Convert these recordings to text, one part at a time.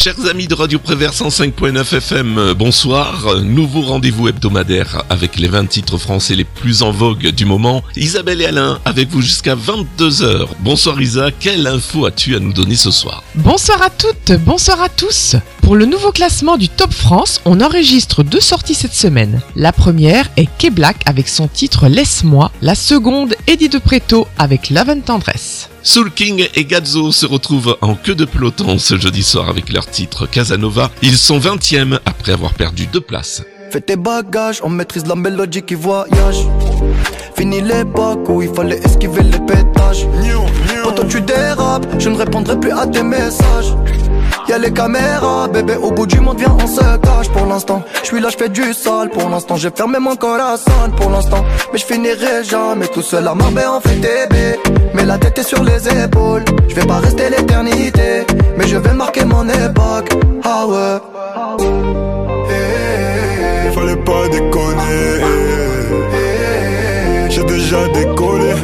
said, Chers amis de Radio Prévert 105.9 FM, euh, bonsoir. Nouveau rendez-vous hebdomadaire avec les 20 titres français les plus en vogue du moment. Isabelle et Alain avec vous jusqu'à 22h. Bonsoir Isa, quelle info as-tu à nous donner ce soir Bonsoir à toutes, bonsoir à tous. Pour le nouveau classement du Top France, on enregistre deux sorties cette semaine. La première est K-Black avec son titre Laisse-moi. La seconde, Eddie de Preto avec Love and Tendresse. Soul King et Gazzo se retrouvent en queue de peloton ce jeudi soir avec leur titre Casanova. Ils sont 20e après avoir perdu deux places. Fais tes bagages, on maîtrise la mélodie qui voyage. Fini l'époque où il fallait esquiver les pétages. Quand tu dérapes, je ne répondrai plus à tes messages. Y'a les caméras, bébé, au bout du monde, viens, on se cache pour l'instant. Je suis là, je fais du sale pour l'instant. J'ai fermé mon corazon pour l'instant. Mais je finirai jamais tout seul à Marbella en fait bébés. Mais la tête est sur les épaules. Je vais pas rester l'éternité, mais je vais marquer mon époque. Ah ouais. Eh, Fallait pas déconner. J'ai déjà décollé.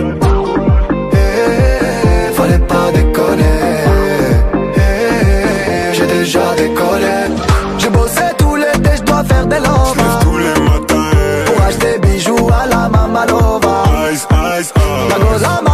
Déjà décollé. J'ai bossé tout l'été, je dois faire des lovas. tous les matins. Pour acheter bijoux à la Mamalova. Ice, ice, ice.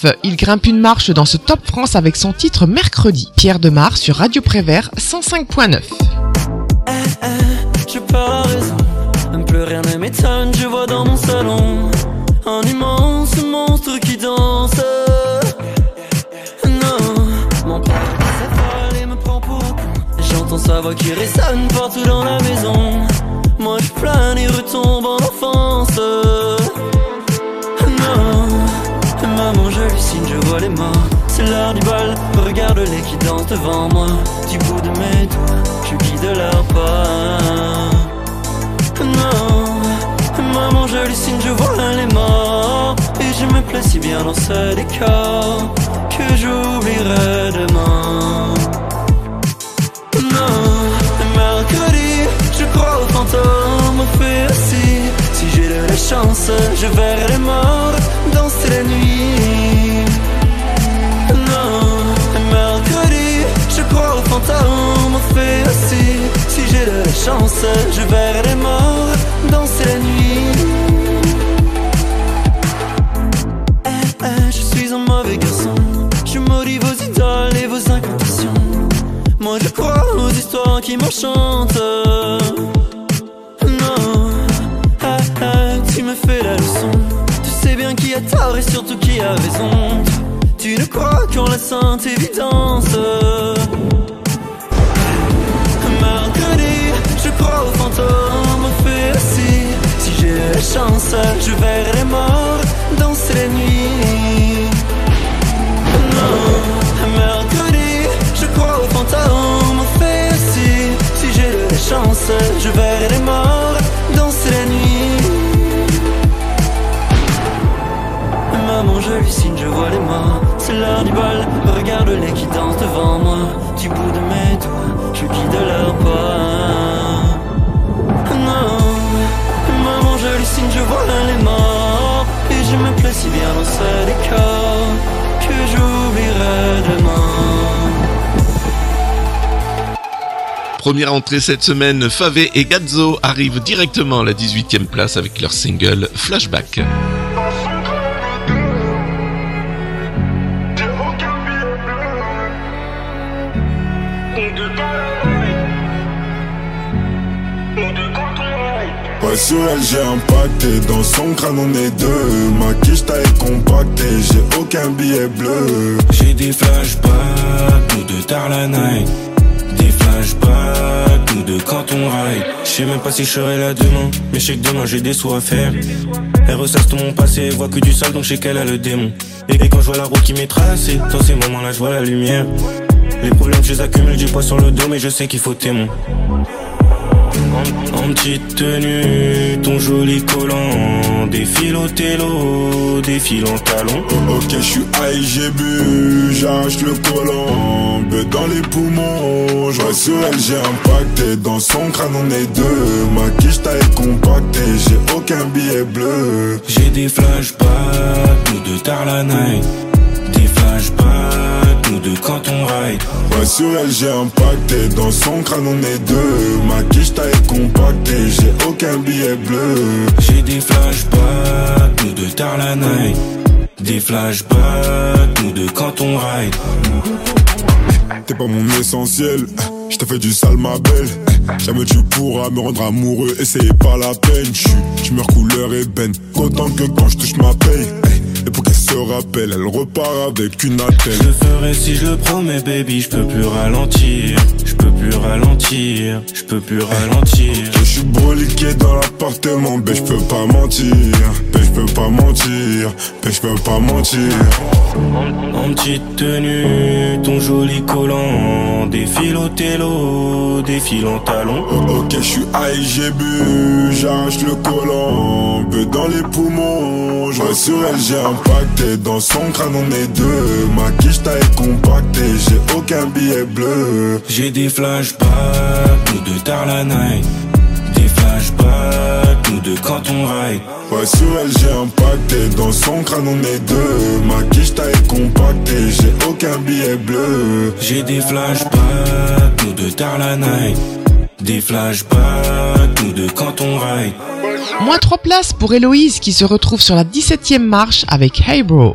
19, il grimpe une marche dans ce Top France avec son titre Mercredi. Pierre Demar sur Radio Prévert 105.9. Je perds la raison, plus rien ne m'étonne, je vois dans mon salon un immense monstre qui danse. Non, mon père s'affale et me prend pour. J'entends sa voix qui résonne partout dans la maison. Moi je plane et retombe en enfance. Maman j'hallucine, je vois les morts. C'est l'heure du bal, regarde-les qui dansent devant moi. Du bout de mes doigts, je guide leur pas. Non, maman j'hallucine, je vois les morts. Et je me plais si bien dans ce décor que j'oublierai demain. Non, mercredi, je crois au fait aussi. Si j'ai de la chance, je verrai les morts danser la nuit. Si j'ai de la chance, je verrai les morts danser la nuit. Eh, eh, je suis un mauvais garçon. Je maudis vos idoles et vos incantations. Moi je crois aux histoires qui m'enchantent. Non, ah, ah, tu me fais la leçon. Tu sais bien qui a tort et surtout qui a raison. Tu ne crois qu'en la sainte évidence. Je crois aux fantômes, au fait. Si j'ai la chance, je verrai les morts danser la Première entrée cette semaine, Favé et Gazzo arrivent directement à la 18e place avec leur single Flashback. Ouais sur elle j'ai impacté Dans son crâne on est deux. Ma quiche taille compactée. J'ai aucun billet bleu. J'ai des flashbacks. Nous deux tard la night Des flashbacks Nous deux quand on ride Je sais même pas si je serai là demain. Mais je sais que demain j'ai des sous à faire. Elle ressasse tout mon passé Voit que du sale donc je sais qu'elle a le démon. Et quand je vois la route qui m'est tracée Dans ces moments là je vois la lumière. Les problèmes je les accumule du poids sur le dos Mais je sais qu'il faut témoin en, petite tenue, ton joli collant Défile au télo, défile en talon. Ok je suis high j'ai bu J'arrache le collant Bête dans les poumons Je sur elle j'ai impacté Dans son crâne on est deux. Ma quiche taille compactée J'ai aucun billet bleu. J'ai des flashbacks, nous deux tard la night Des flashbacks, nous deux quand on ride. Ouais sur elle j'ai impacté Dans son crâne on est deux. Ma quiche taille compactée. J'ai aucun billet bleu. J'ai des flashbacks, nous deux tard la night. Des flashbacks, nous deux quand on ride. T'es pas mon essentiel. Je t'ai fait du sale ma belle. Jamais tu pourras me rendre amoureux. Et c'est pas la peine. Je meurs couleur ébène. Autant que quand je touche ma paye Et pour qu'elle se rappelle Elle repart avec une Je attelle le ferai si je le promets baby Je peux plus ralentir. Je peux plus ralentir Je peux plus ralentir. Je suis broliqué dans l'appartement Ben je peux pas mentir. je peux pas mentir Ben je peux pas mentir. En petite tenue, ton joli collant Défile au télo, défile en talon Ok je suis high j'ai bu J'arrache le collant Ben dans les poumons. Je sur elle j'ai impacté Dans son crâne on est deux. Ma quiche taille compactée J'ai aucun billet bleu. J'ai des flashbacks, nous deux tard la night Des flashbacks, nous deux quand on ride. Ouais sur elle j'ai impacté Dans son crâne on est deux. Ma quiche taille compactée J'ai aucun billet bleu. J'ai des flashbacks, nous deux tard la night. Des flashbacks, nous deux quand on ride. Moins 3 places pour Héloïse qui se retrouve sur la 17e marche avec Hey Bro.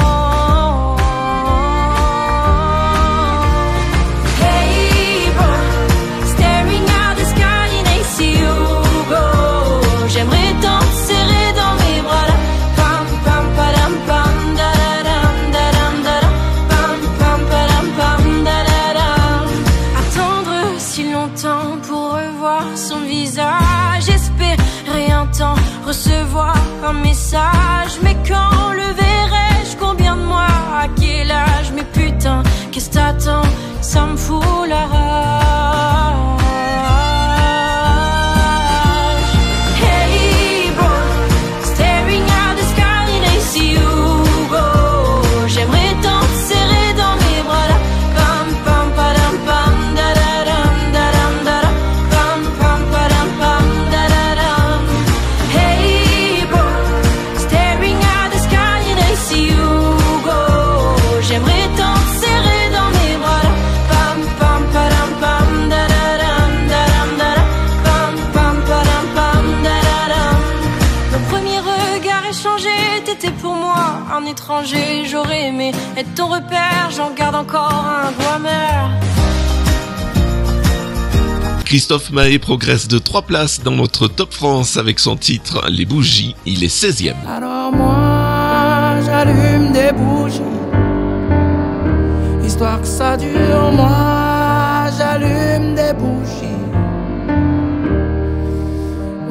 Ton repère, j'en garde encore un goût amer. Christophe Mahé progresse de 3 places dans notre Top France avec son titre Les Bougies. Il est 16e. Alors moi, j'allume des bougies. Histoire que ça dure, moi, j'allume des bougies.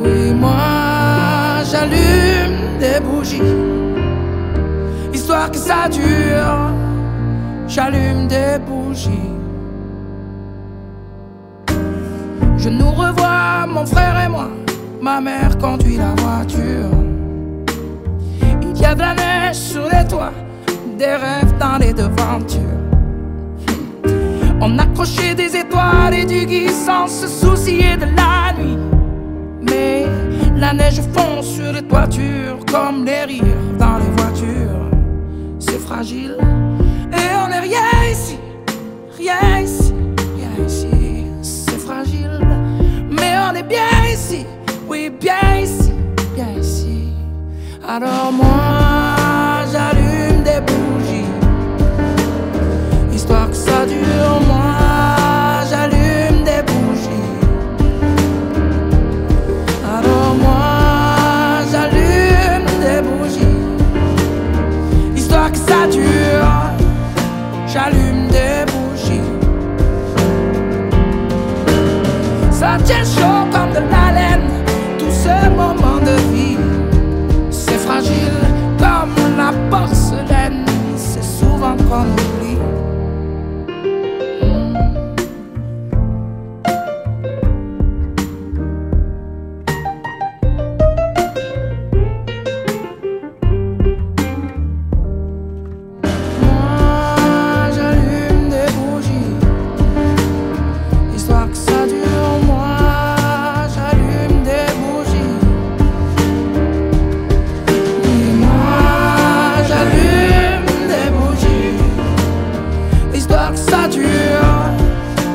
Oui, moi, j'allume des bougies. Histoire que ça dure, j'allume des bougies. Je nous revois, mon frère et moi. Ma mère conduit la voiture. Il y a de la neige sur les toits, des rêves dans les devantures. On accrochait des étoiles et du gui sans se soucier de la nuit. Mais la neige fond sur les toitures comme les rires dans les voitures. C'est fragile rien ici, rien ici, rien ici. C'est fragile, mais on est bien ici, oui, bien ici, bien ici. Alors moi, j'allume des bougies, histoire que ça dure. Moi, such a show.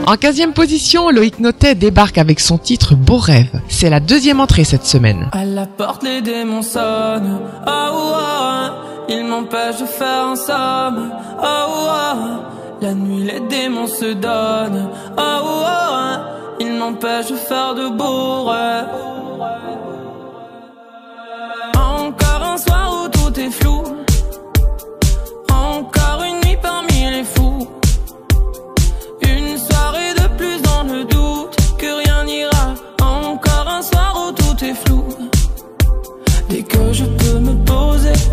En 15e position, Loïc Notet débarque avec son titre Beau rêve. C'est la deuxième entrée cette semaine.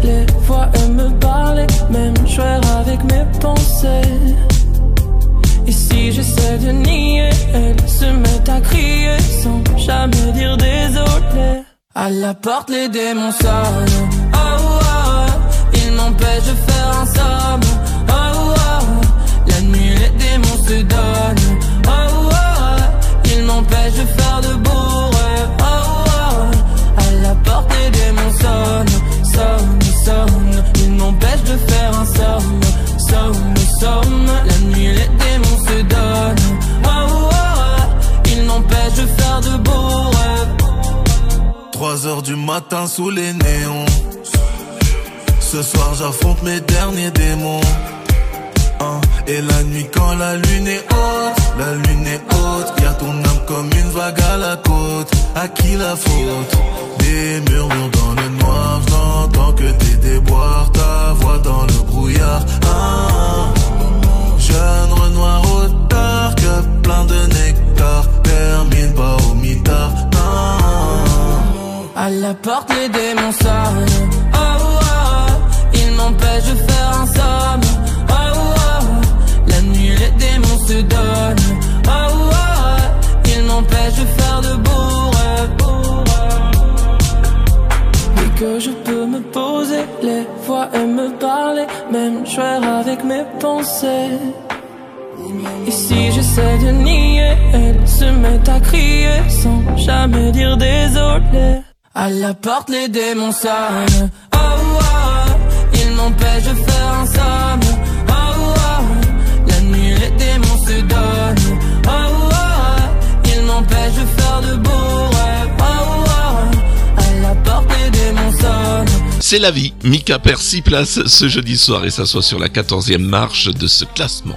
Les voix et me parler, même jouer avec mes pensées. Et si j'essaie de nier, elles se mettent à crier sans jamais dire désolé. À la porte, les démons sonnent. Oh, oh, oh. Ils m'empêchent de faire un somme. Oh, oh, oh. La nuit, les démons se donnent. Oh, oh, oh. Ils m'empêchent de faire de beaux rêves. Oh, oh, oh. À la porte, les démons. Sonnent, sonnent. Somme. Somme, somme. La nuit, les démons se donnent. Oh, oh, oh. Ils m'empêchent de faire de beaux rêves. 3 heures du matin sous les néons. Ce soir j'affronte mes derniers démons. Hein, Et la nuit quand la lune est haute, la lune est haute. Y'a ton âme comme une vague à la côte. À qui la faute? Des murmures dans le noir. J'entends que tes déboires, ta voix dans le brouillard. Ah, jeune Renoir au tard, que plein de nectar. Termine pas au mitard. Ah. À la porte, les démons sonnent. Oh, oh, oh. Ils m'empêchent de faire un somme. Et si j'essaie de nier, elles se mettent à crier sans jamais dire désolé. À la porte, les démons sonnent. Oh, oh. Ils m'empêchent de faire un somme. Oh, oh. La nuit, les démons se donnent. Oh, oh. Ils m'empêchent de faire de beaux C'est la vie. Mika perd 6 places ce jeudi soir et s'assoit sur la 14e marche de ce classement.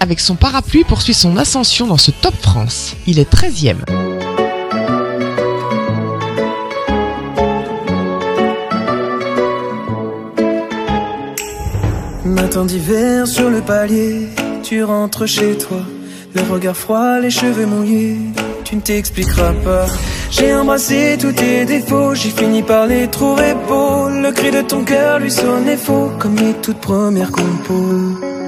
avec son parapluie, poursuit son ascension dans ce Top France. Il est 13ème. Matin d'hiver sur le palier, tu rentres chez toi. Le regard froid, les cheveux mouillés, tu ne t'expliqueras pas. J'ai embrassé tous tes défauts, j'ai fini par les trouver beaux. Le cri de ton cœur lui sonnait faux, comme les toutes premières compos.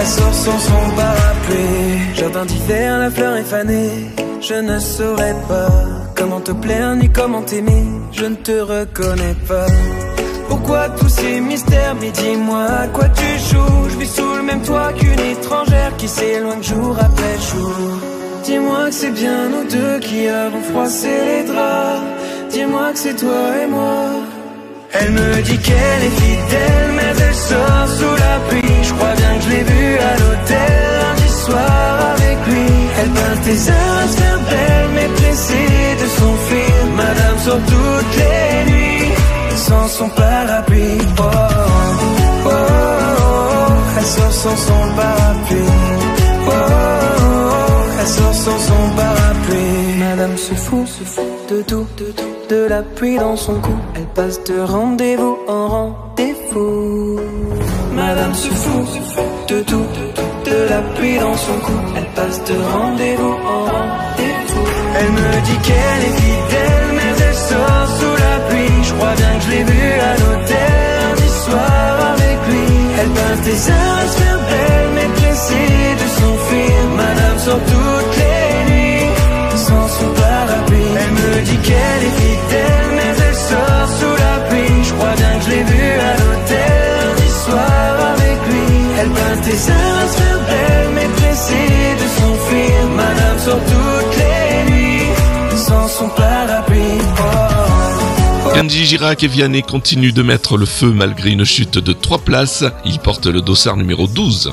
Elle sans son parapluie. Jardin d'hiver, la fleur est fanée. Je ne saurais pas comment te plaire ni comment t'aimer. Je ne te reconnais pas. Pourquoi tous ces mystères Mais dis-moi à quoi tu joues? Je vis sous le même toit qu'une étrangère qui s'éloigne jour après jour. Dis-moi que c'est bien nous deux qui avons froissé les draps. Dis-moi que c'est toi et moi. Elle me dit qu'elle est fidèle, mais elle sort sous la pluie. Je crois bien que je l'ai vue à l'hôtel lundi soir avec lui. Elle peint tes heures à se faire belle, mais pressée de s'enfuir. Madame sort toutes les nuits sans son parapluie. Oh, oh, oh, oh. Elle sort sans son parapluie. Oh, oh, oh. Elle sort sans son parapluie. Madame se fout, se fout de tout, de tout. De la pluie dans son cou. Elle passe de rendez-vous en rendez-vous. Madame se fout, de tout. De la pluie dans son cou. Elle passe de rendez-vous en rendez-vous. Elle me dit qu'elle est fidèle, mais elle sort sous la pluie. Je crois bien que je l'ai vue à l'hôtel lundi soir avec lui. Elle passe des heures à se faire belle, mais pressée de s'enfuir. Madame sort toutes les nuits sans son parapluie. Elle me dit qu'elle est fidèle. les heures se mais de s'enfuir. Madame sort toutes les nuits sans son parapluie. Oh, oh. Girac et Vianney continuent de mettre le feu malgré une chute de 3 places. Ils portent le dossard numéro 12.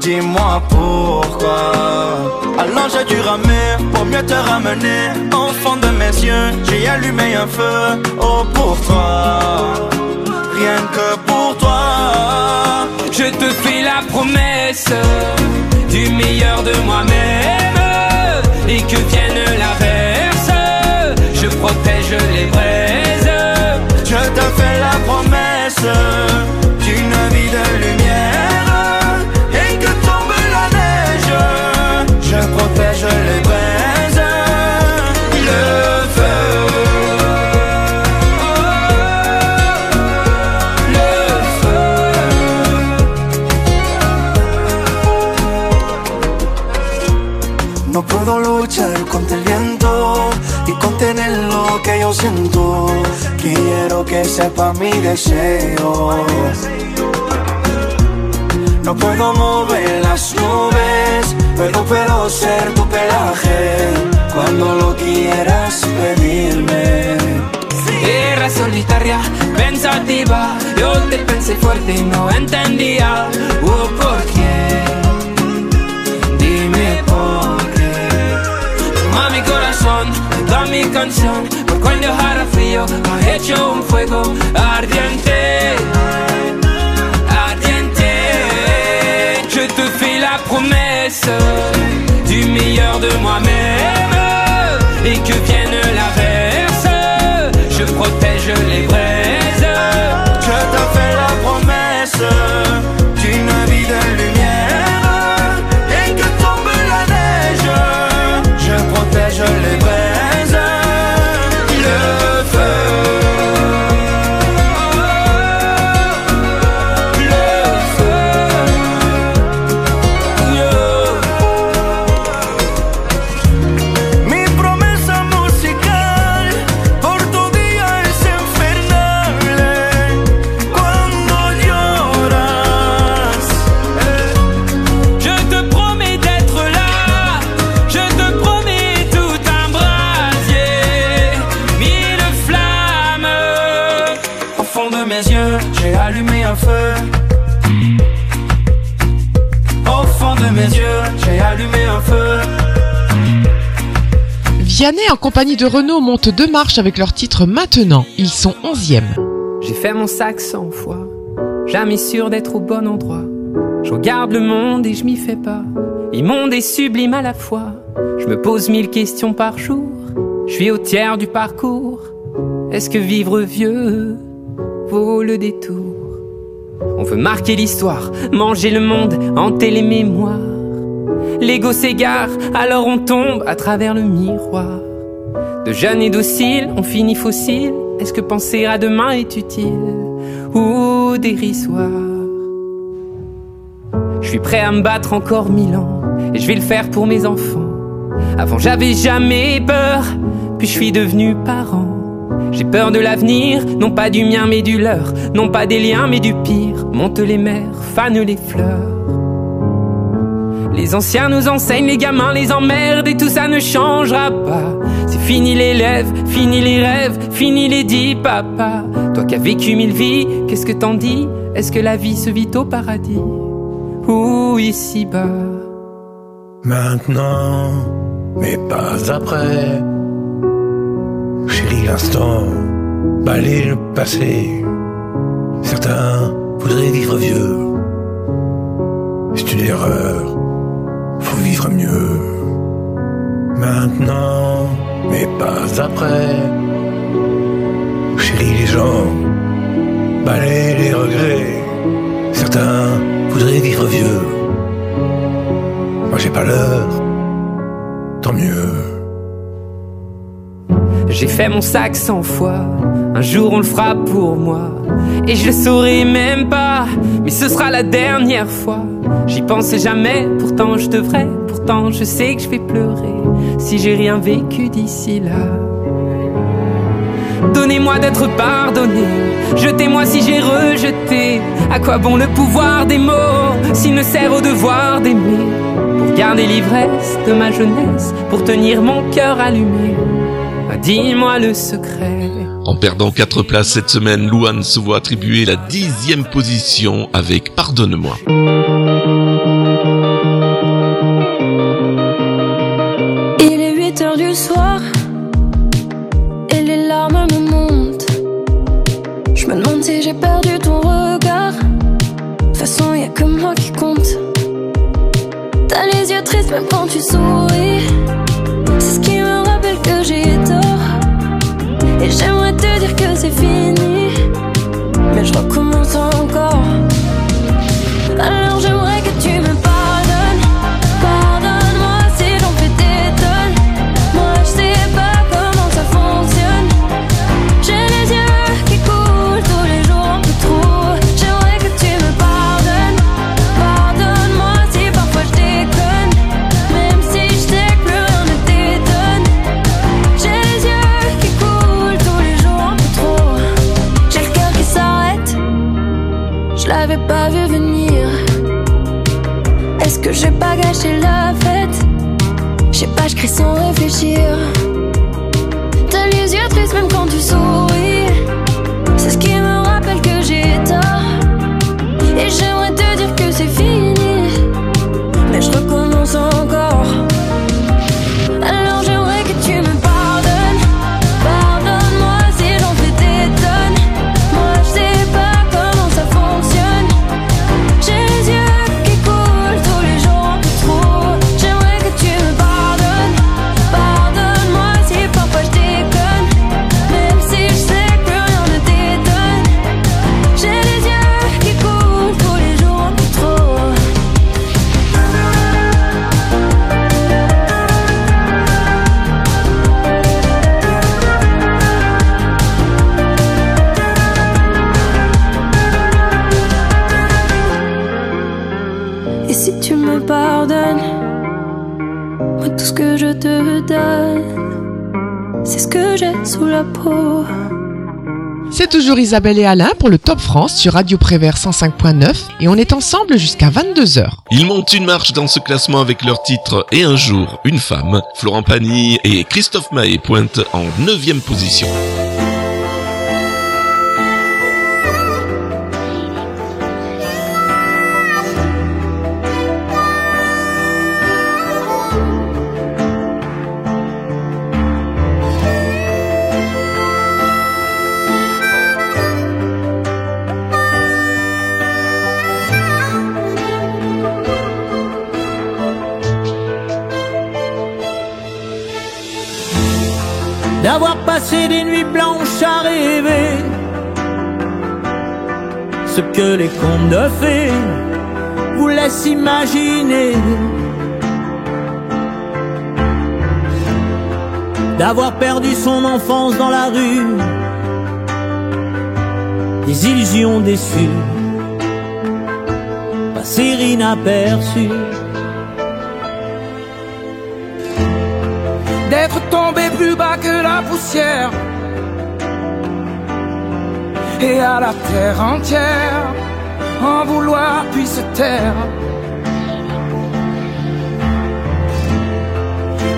Dis-moi pourquoi. Alors j'ai dû ramer pour mieux te ramener. Fond de mes yeux, j'ai allumé un feu. Oh pour toi, rien que pour toi. Je te fais la promesse du meilleur de moi-même et que vienne l'averse, je protège les braises. Je te fais la promesse d'une vie de lumière Quiero que sepa mi deseo. No puedo mover las nubes, pero puedo ser tu pelaje cuando lo quieras pedirme. Era solitaria, pensativa. Yo te pensé fuerte y no entendía. Oh, ¿por qué? Dime por qué. Toma mi corazón, toda mi canción. Cuando dejara frío, ha hecho un fuego ardiente. Ardiente. Je te fais la promesse du meilleur de moi-même. Et que vienne l'averse, en compagnie de Renault montent deux marches avec leur titre Maintenant. Ils sont 11e. J'ai fait mon sac cent fois, jamais sûr d'être au bon endroit. Je regarde le monde et je m'y fais pas. Immonde et sublime à la fois. Je me pose mille questions par jour. Je suis au tiers du parcours. Est-ce que vivre vieux vaut le détour? On veut marquer l'histoire, manger le monde, hanter les mémoires. L'ego s'égare, alors on tombe à travers le miroir. De jeune et docile, on finit fossile. Est-ce que penser à demain est utile ou dérisoire? Je suis prêt à me battre encore mille ans et je vais le faire pour mes enfants. Avant j'avais jamais peur, puis je suis devenu parent. J'ai peur de l'avenir, non pas du mien mais du leur, non pas des liens mais du pire. Monte les mers, fanent les fleurs. Les anciens nous enseignent, les gamins les emmerdent et tout ça ne changera pas. C'est fini les lèvres, fini les rêves, fini les dix papa. Toi qui as vécu mille vies, qu'est-ce que t'en dis? Est-ce que la vie se vit au paradis? Ou ici-bas? Maintenant, mais pas après. Chérie, l'instant, balayer le passé. Certains voudraient vivre vieux. C'est une erreur, faut vivre mieux. Maintenant, mais pas après. Chérie, les gens balayer les regrets. Certains voudraient vivre vieux. Moi j'ai pas l'heure, tant mieux. J'ai fait mon sac cent fois, un jour on le fera pour moi. Et je le saurai même pas, mais ce sera la dernière fois. J'y pensais jamais, pourtant je devrais, pourtant je sais que je vais pleurer si j'ai rien vécu d'ici là. Donnez-moi d'être pardonné, jetez-moi si j'ai rejeté. À quoi bon le pouvoir des mots s'il ne sert au devoir d'aimer? Pour garder l'ivresse de ma jeunesse, pour tenir mon cœur allumé. Dis-moi le secret. En perdant 4 places cette semaine, Louane se voit attribuer la dixième position avec Pardonne-moi. Il est 8 heures du soir et les larmes me montent. Je me demande si j'ai perdu ton regard. De toute façon, y a que moi qui compte. T'as les yeux tristes même quand tu souris. C'est toujours Isabelle et Alain pour le Top France sur Radio Prévert 105.9 et on est ensemble jusqu'à 22h. Ils montent une marche dans ce classement avec leur titre Et un jour, une femme. Florent Pagny et Christophe Maé pointent en 9 position. Contes de fées vous laissent imaginer. D'avoir perdu son enfance dans la rue, des illusions déçues, passer inaperçues. d'être tombé plus bas que la poussière et à la terre entière en vouloir puis se taire.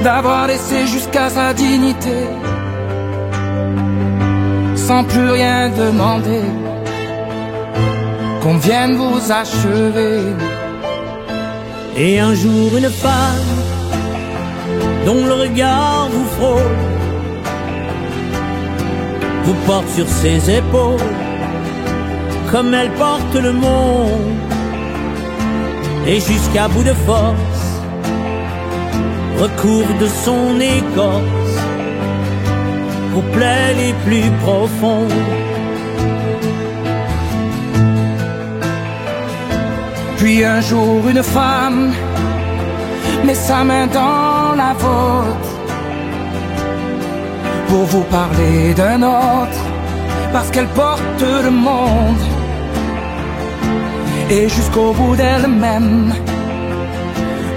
D'avoir laissé jusqu'à sa dignité sans plus rien demander. Qu'on vienne vous achever. Et un jour une femme dont le regard vous frôle, vous porte sur ses épaules, comme elle porte le monde. Et jusqu'à bout de force, recours de son écorce pour plaies les plus profondes. Puis un jour une femme met sa main dans la vôtre pour vous parler d'un autre parce qu'elle porte le monde et jusqu'au bout d'elle-même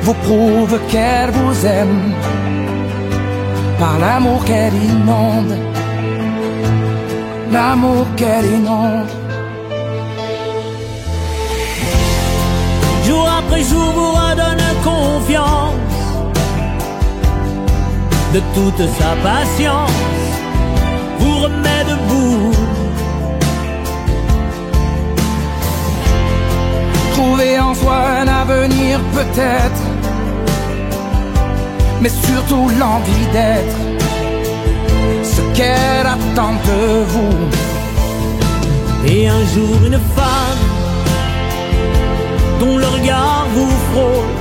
vous prouve qu'elle vous aime par l'amour qu'elle inonde, l'amour qu'elle inonde. Jour après jour vous redonne confiance de toute sa patience, vous remet debout. Trouver en soi un avenir peut-être, mais surtout l'envie d'être ce qu'elle attend de vous. Et un jour une femme dont le regard vous frôle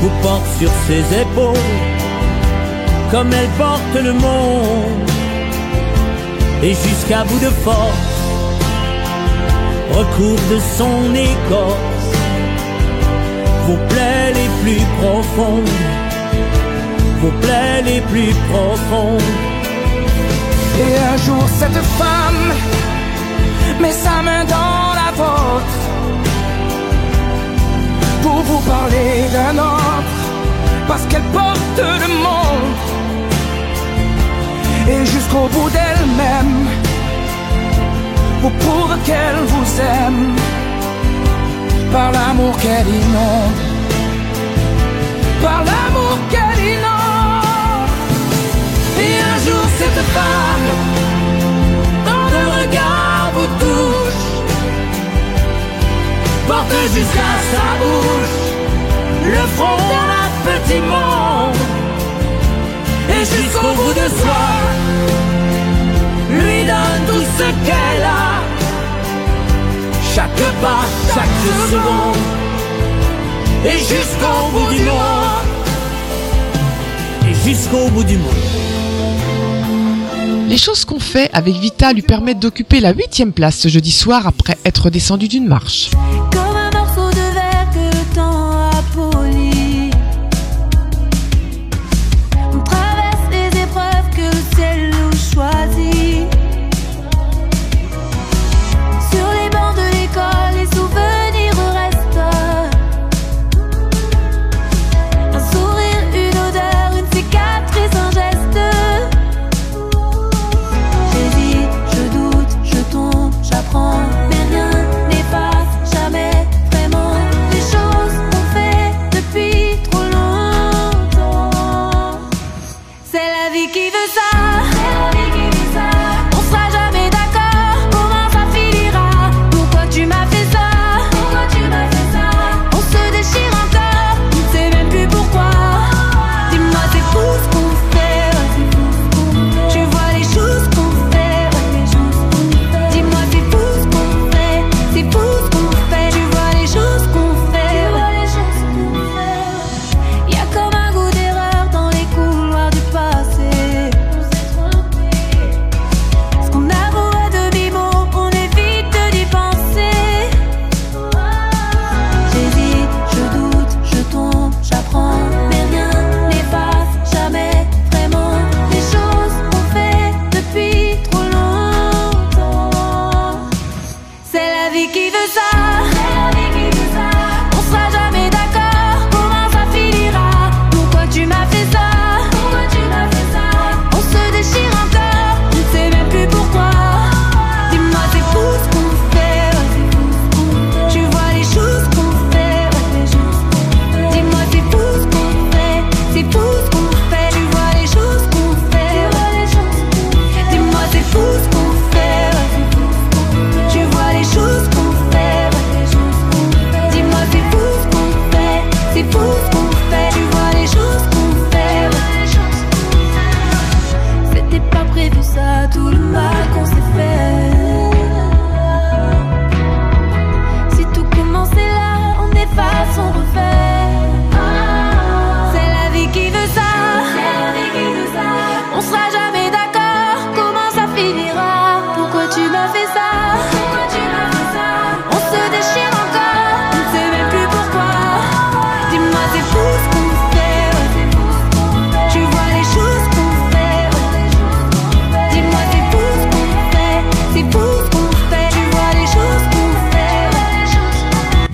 vous porte sur ses épaules comme elle porte le monde et jusqu'à bout de force recouvre de son écorce. Vos plaies les plus profondes vos plaies les plus profondes. Et un jour cette femme met sa main dans la vôtre pour vous parler d'un autre, parce qu'elle porte le monde. Et jusqu'au bout d'elle-même vous prouve qu'elle vous aime. Par l'amour qu'elle inonde, par l'amour qu'elle inonde. Et un jour cette femme dans le regard vous touche, porte jusqu'à sa bouche le front d'un petit monde. Et jusqu'au bout de soi lui donne tout ce qu'elle a. Chaque pas, chaque seconde. Et jusqu'au bout du monde. Et jusqu'au bout du monde. Les choses qu'on fait avec Vita lui permettent d'occuper la huitième place ce jeudi soir après être descendu d'une marche.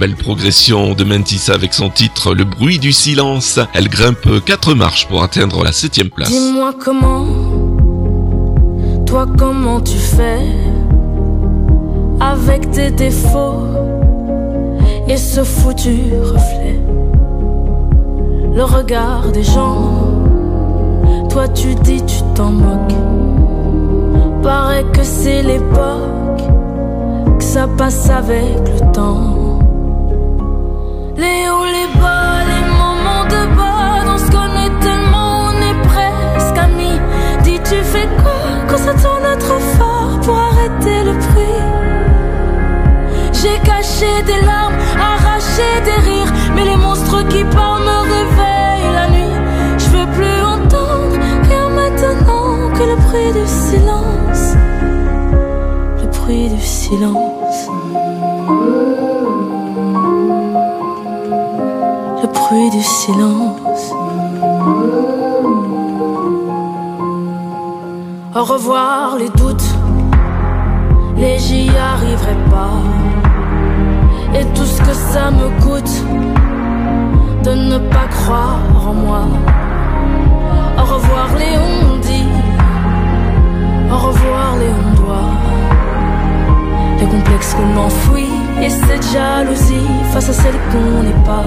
Belle progression de Mentissa avec son titre Le bruit du silence. Elle grimpe quatre marches pour atteindre la septième place. Dis-moi comment, toi comment tu fais avec tes défauts et ce foutu reflet. Le regard des gens, toi tu dis tu t'en moques. Paraît que c'est l'époque, que ça passe avec le temps. Les hauts, les bas, les moments de bas, on se connaît tellement, on est presque amis. Dis, tu fais quoi quand ça tourne trop fort pour arrêter le bruit? J'ai caché des larmes, arraché des rires, mais les monstres qui parlent me réveillent la nuit. Je veux plus entendre rien maintenant que le bruit du silence. Le bruit du silence. Bruit du silence. Au revoir les doutes, les j'y arriverai pas. Et tout ce que ça me coûte de ne pas croire en moi. Au revoir les on dit, au revoir les on. Les complexes qu'on enfouit et cette jalousie face à celle qu'on n'est pas.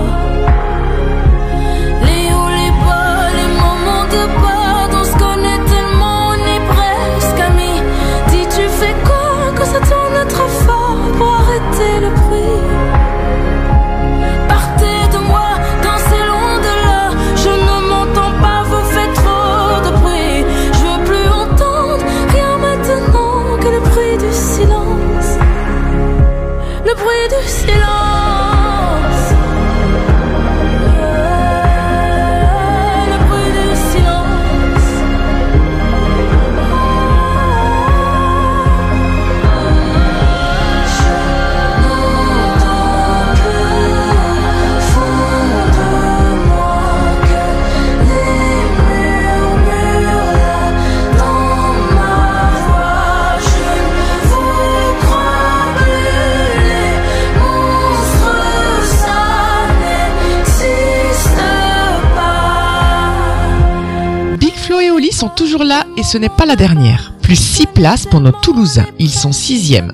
Ce n'est pas la dernière. Plus 6 places pour nos Toulousains. Ils sont 6e.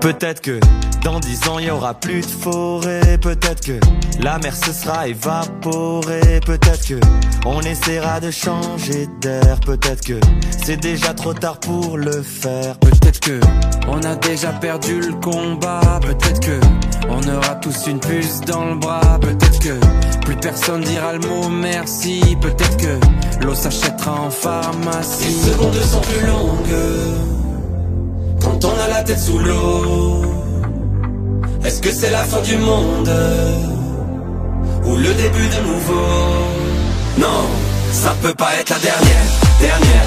Peut-être que dans dix ans il y aura plus de forêt, peut-être que la mer se sera évaporée, peut-être que on essaiera de changer d'air, peut-être que c'est déjà trop tard pour le faire, Peut-être que on a déjà perdu le combat. Peut-être que on aura tous une puce dans le bras. Peut-être que plus personne dira le mot merci. Peut-être que l'eau s'achètera en pharmacie. Les secondes sont plus longues quand on a la tête sous l'eau. Est-ce que c'est la fin du monde? Ou le début de nouveau? Non, ça peut pas être la dernière, dernière,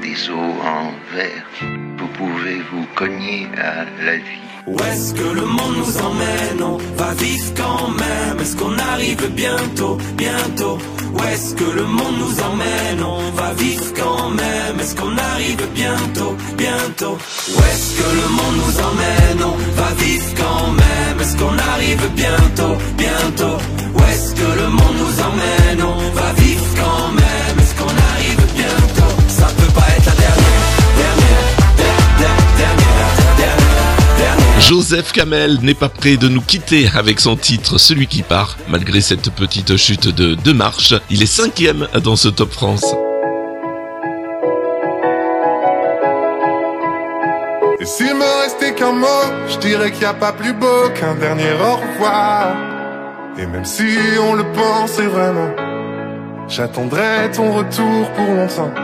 des os en verre. Vous pouvez vous cogner à la vie. Où est-ce que le monde nous emmène? On va vivre quand même. Est-ce qu'on arrive bientôt, bientôt? Où est-ce que le monde nous emmène? On va vivre quand même. Est-ce qu'on arrive bientôt, bientôt? Où est-ce que le monde nous emmène? On va vivre quand même. Est-ce qu'on arrive bientôt, bientôt? Où est-ce que le monde nous emmène? On va vivre quand même. Joseph Kamel n'est pas prêt de nous quitter avec son titre Celui qui part. Malgré cette petite chute de deux marches, il est cinquième dans ce Top France. Et s'il me restait qu'un mot, je dirais qu'il n'y a pas plus beau qu'un dernier au revoir. Et même si on le pensait vraiment, j'attendrai ton retour pour longtemps.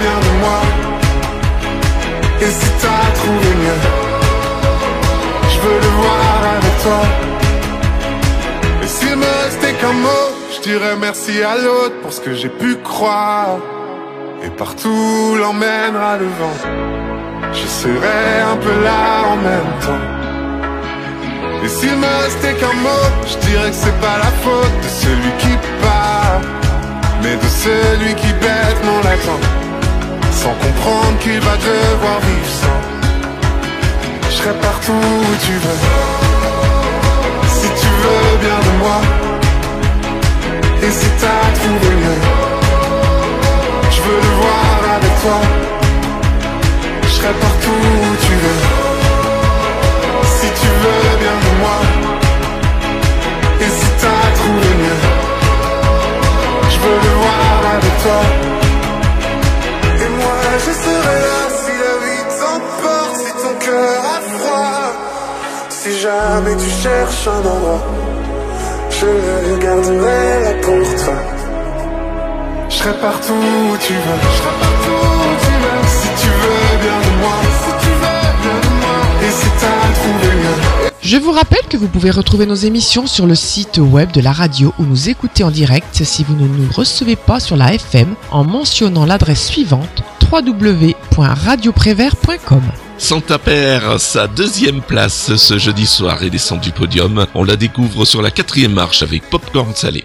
de moi. Et si t'as trouvé mieux Je veux le voir avec toi. Et s'il me restait qu'un mot Je dirais merci à l'autre pour ce que j'ai pu croire. Et partout l'emmènera le vent. Je serai un peu là en même temps. Et s'il me restait qu'un mot, je dirais que c'est pas la faute de celui qui part, mais de celui qui bêtement l'attend, sans comprendre qu'il va devoir vivre sans. Je serai partout où tu veux, si tu veux bien de moi, et si t'as trouvé mieux, je veux le voir avec toi, je serai partout où tu veux. Si tu veux bien de moi Et si t'as trouvé mieux. Je veux le voir avec toi je serai là si la vie t'emporte Si ton cœur a froid. Si jamais tu cherches un endroit Je garderai là pour toi. Je serai partout où tu veux. Je serai partout où tu veux. Si tu veux bien de moi. Si tu veux bien de moi. Et si t'as trouvé mieux. Je vous rappelle que vous pouvez retrouver nos émissions sur le site web de la radio ou nous écouter en direct si vous ne nous recevez pas sur la FM en mentionnant l'adresse suivante www.radioprévert.com. Santa perd sa deuxième place ce jeudi soir et descend du podium. On la découvre sur la quatrième marche avec Popcorn Salé.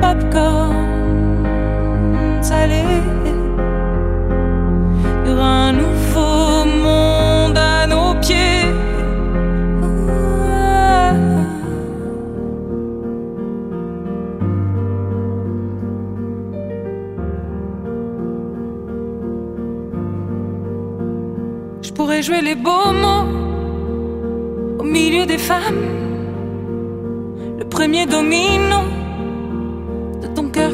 popcorn salé. Y aura un nouveau monde à nos pieds. Je pourrais jouer les beaux mots au milieu des femmes. Le premier domino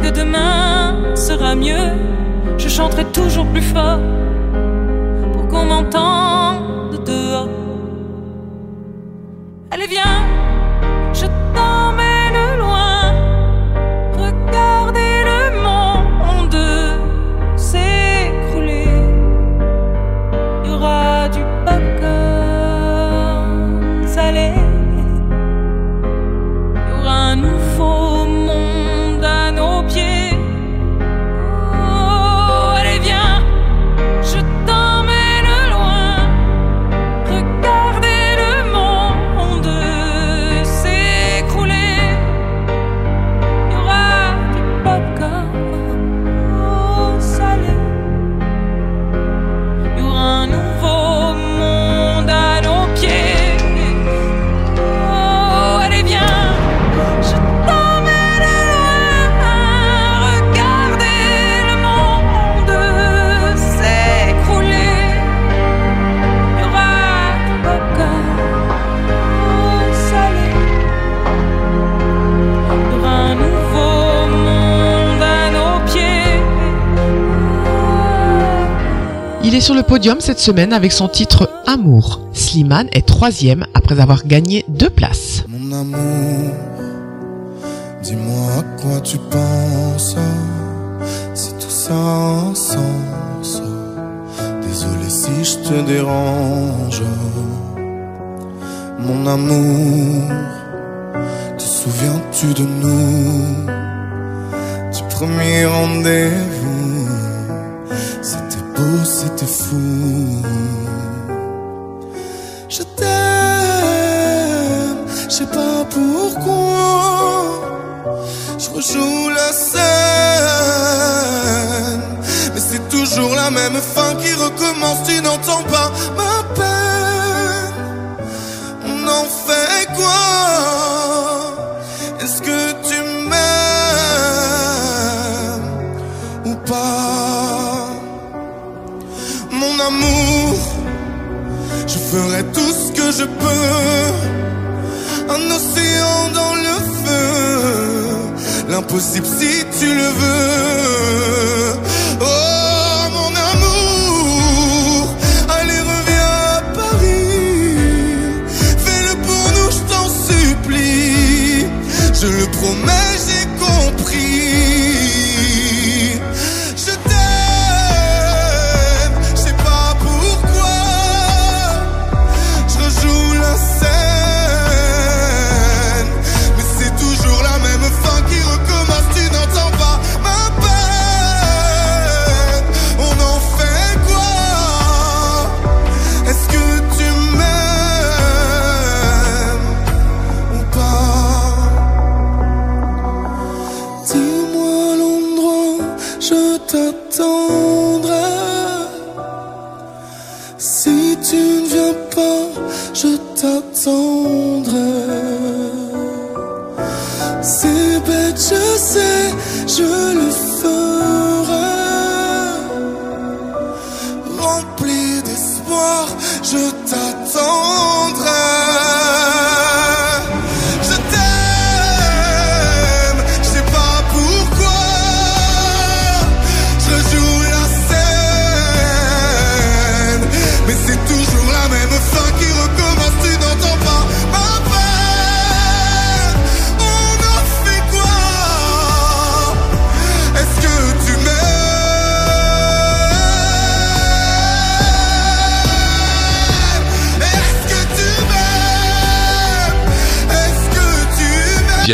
Que demain sera mieux. Je chanterai toujours plus fort pour qu'on m'entende dehors. Allez, viens, je t'emmène cette semaine avec son titre Amour. Slimane est troisième après avoir gagné deux places. Mon amour, dis-moi à quoi tu penses. Si tout ça un sens. Désolé si je te dérange. Mon amour, te souviens-tu de nous? Du premier rendez-vous. C'était fou. Je t'aime, je sais pas pourquoi. Je rejoue la scène, mais c'est toujours la même fin qui recommence. Tu n'entends pas L'impossible si tu le veux. Oh mon amour. Allez, reviens à Paris. Fais-le pour nous, je t'en supplie. Je le promets,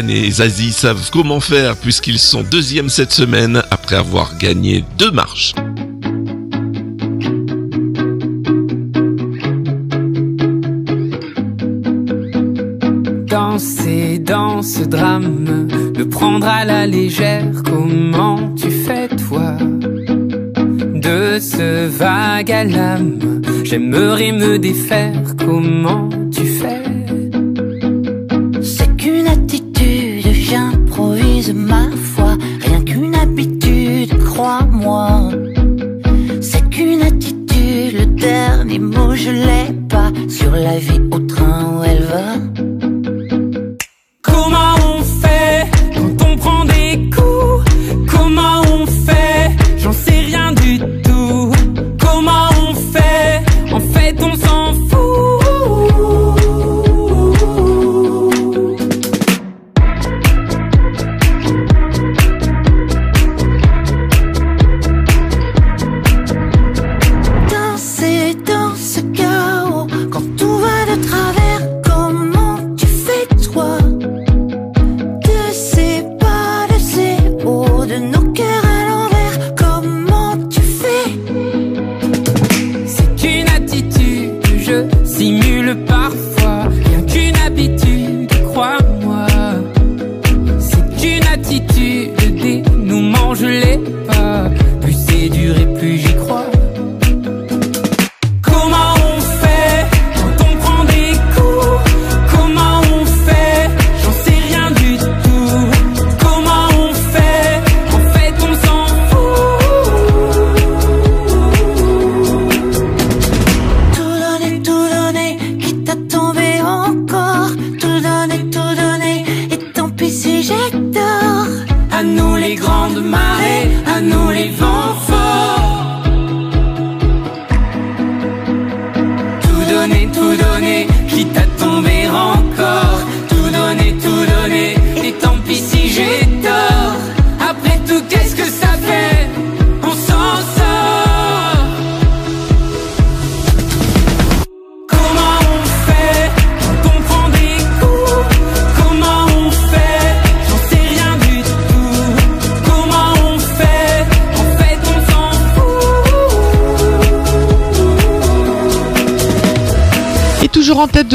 et Zazie savent comment faire puisqu'ils sont deuxièmes cette semaine après avoir gagné deux marches. Danser dans ce drame, le prendre à la légère, comment tu fais toi? De ce vague à l'âme, j'aimerais me défaire, comment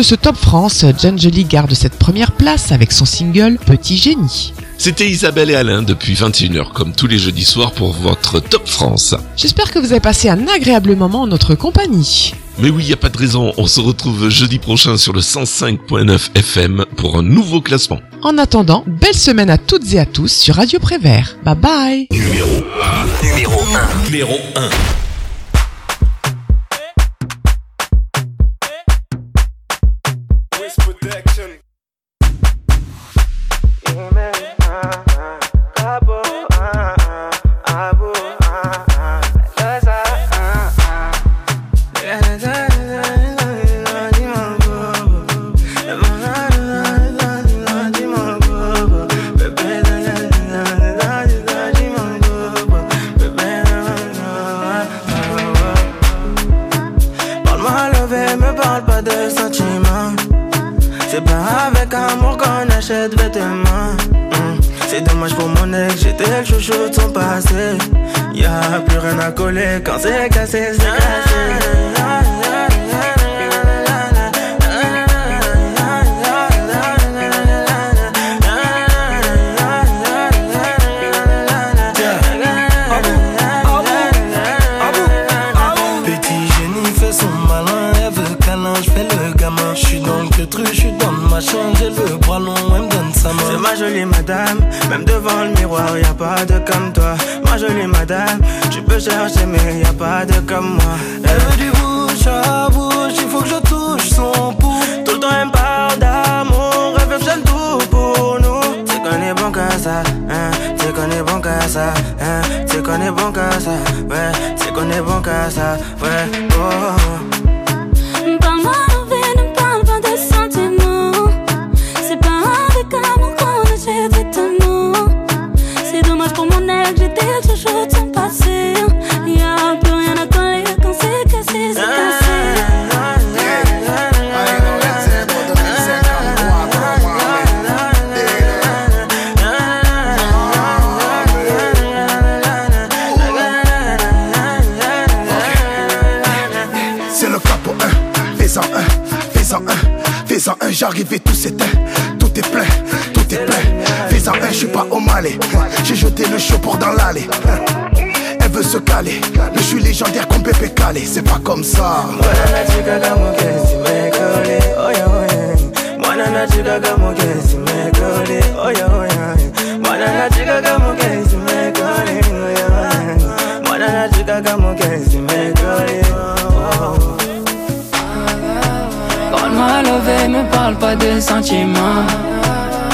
de ce Top France, Jen Jolie garde cette première place avec son single Petit Génie. C'était Isabelle et Alain depuis 21h, comme tous les jeudis soirs pour votre Top France. J'espère que vous avez passé un agréable moment en notre compagnie. Mais oui, il n'y a pas de raison, on se retrouve jeudi prochain sur le 105.9 FM pour un nouveau classement. En attendant, belle semaine à toutes et à tous sur Radio Prévert. Bye bye Numéro 1 Numéro 1 Numéro 1 palais. J'ai jeté le chopor dans l'allée. Elle veut se caler. Je suis légendaire comme Pépé Calé. C'est pas comme ça. Quand ma levée me oh, parle pas de sentiments